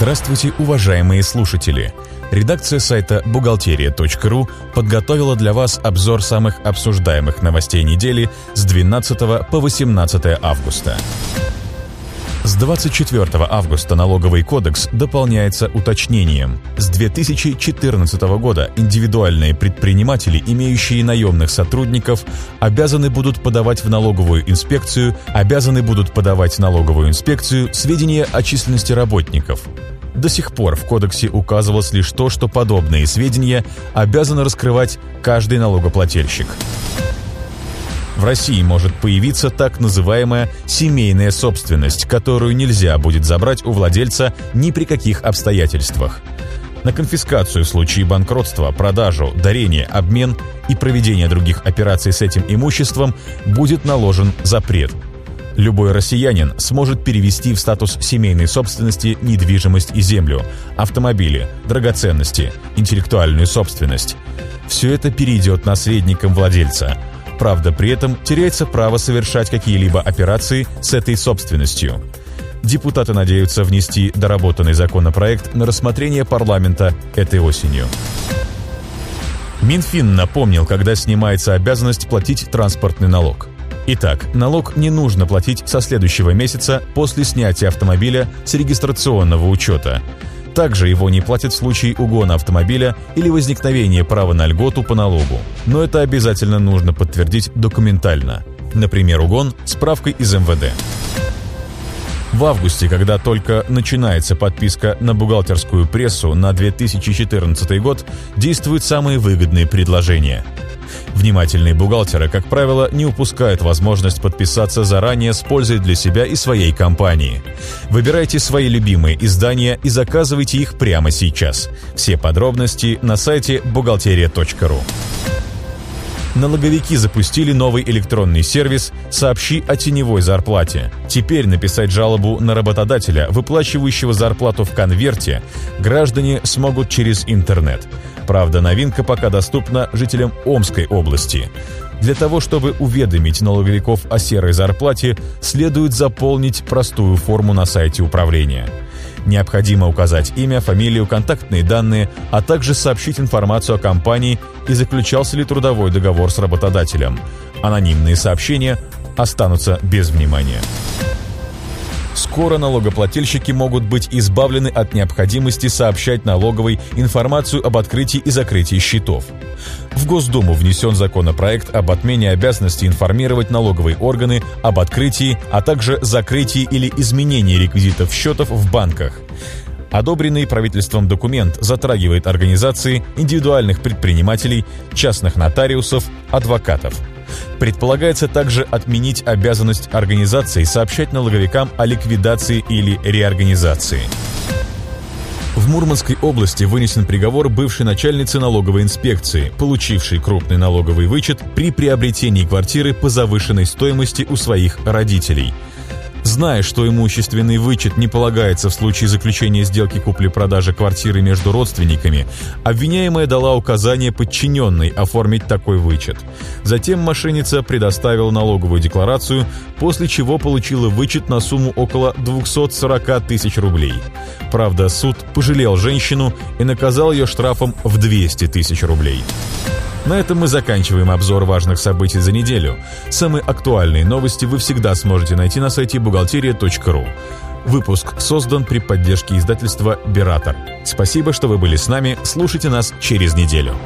Здравствуйте, уважаемые слушатели! Редакция сайта «Бухгалтерия.ру» подготовила для вас обзор самых обсуждаемых новостей недели с 12 по 18 августа. С 24 августа налоговый кодекс дополняется уточнением. С 2014 года индивидуальные предприниматели, имеющие наемных сотрудников, обязаны будут подавать в налоговую инспекцию, обязаны будут подавать налоговую инспекцию сведения о численности работников. До сих пор в кодексе указывалось лишь то, что подобные сведения обязан раскрывать каждый налогоплательщик. В России может появиться так называемая семейная собственность, которую нельзя будет забрать у владельца ни при каких обстоятельствах. На конфискацию в случае банкротства, продажу, дарение, обмен и проведение других операций с этим имуществом будет наложен запрет. Любой россиянин сможет перевести в статус семейной собственности недвижимость и землю, автомобили, драгоценности, интеллектуальную собственность. Все это перейдет наследникам владельца – Правда, при этом теряется право совершать какие-либо операции с этой собственностью. Депутаты надеются внести доработанный законопроект на рассмотрение парламента этой осенью. Минфин напомнил, когда снимается обязанность платить транспортный налог. Итак, налог не нужно платить со следующего месяца после снятия автомобиля с регистрационного учета. Также его не платят в случае угона автомобиля или возникновения права на льготу по налогу. Но это обязательно нужно подтвердить документально. Например, угон справкой из МВД. В августе, когда только начинается подписка на бухгалтерскую прессу на 2014 год, действуют самые выгодные предложения – Внимательные бухгалтеры, как правило, не упускают возможность подписаться заранее с пользой для себя и своей компании. Выбирайте свои любимые издания и заказывайте их прямо сейчас. Все подробности на сайте бухгалтерия.ру. Налоговики запустили новый электронный сервис «Сообщи о теневой зарплате». Теперь написать жалобу на работодателя, выплачивающего зарплату в конверте, граждане смогут через интернет – Правда, новинка пока доступна жителям Омской области. Для того, чтобы уведомить налоговиков о серой зарплате, следует заполнить простую форму на сайте управления. Необходимо указать имя, фамилию, контактные данные, а также сообщить информацию о компании и заключался ли трудовой договор с работодателем. Анонимные сообщения останутся без внимания. Скоро налогоплательщики могут быть избавлены от необходимости сообщать налоговой информацию об открытии и закрытии счетов. В Госдуму внесен законопроект об отмене обязанности информировать налоговые органы об открытии, а также закрытии или изменении реквизитов счетов в банках. Одобренный правительством документ затрагивает организации индивидуальных предпринимателей, частных нотариусов, адвокатов – Предполагается также отменить обязанность организации сообщать налоговикам о ликвидации или реорганизации. В Мурманской области вынесен приговор бывшей начальницы налоговой инспекции, получившей крупный налоговый вычет при приобретении квартиры по завышенной стоимости у своих родителей – Зная, что имущественный вычет не полагается в случае заключения сделки купли-продажи квартиры между родственниками, обвиняемая дала указание подчиненной оформить такой вычет. Затем мошенница предоставила налоговую декларацию, после чего получила вычет на сумму около 240 тысяч рублей. Правда, суд пожалел женщину и наказал ее штрафом в 200 тысяч рублей. На этом мы заканчиваем обзор важных событий за неделю. Самые актуальные новости вы всегда сможете найти на сайте бухгалтерия.ру. Выпуск создан при поддержке издательства «Биратор». Спасибо, что вы были с нами. Слушайте нас через неделю.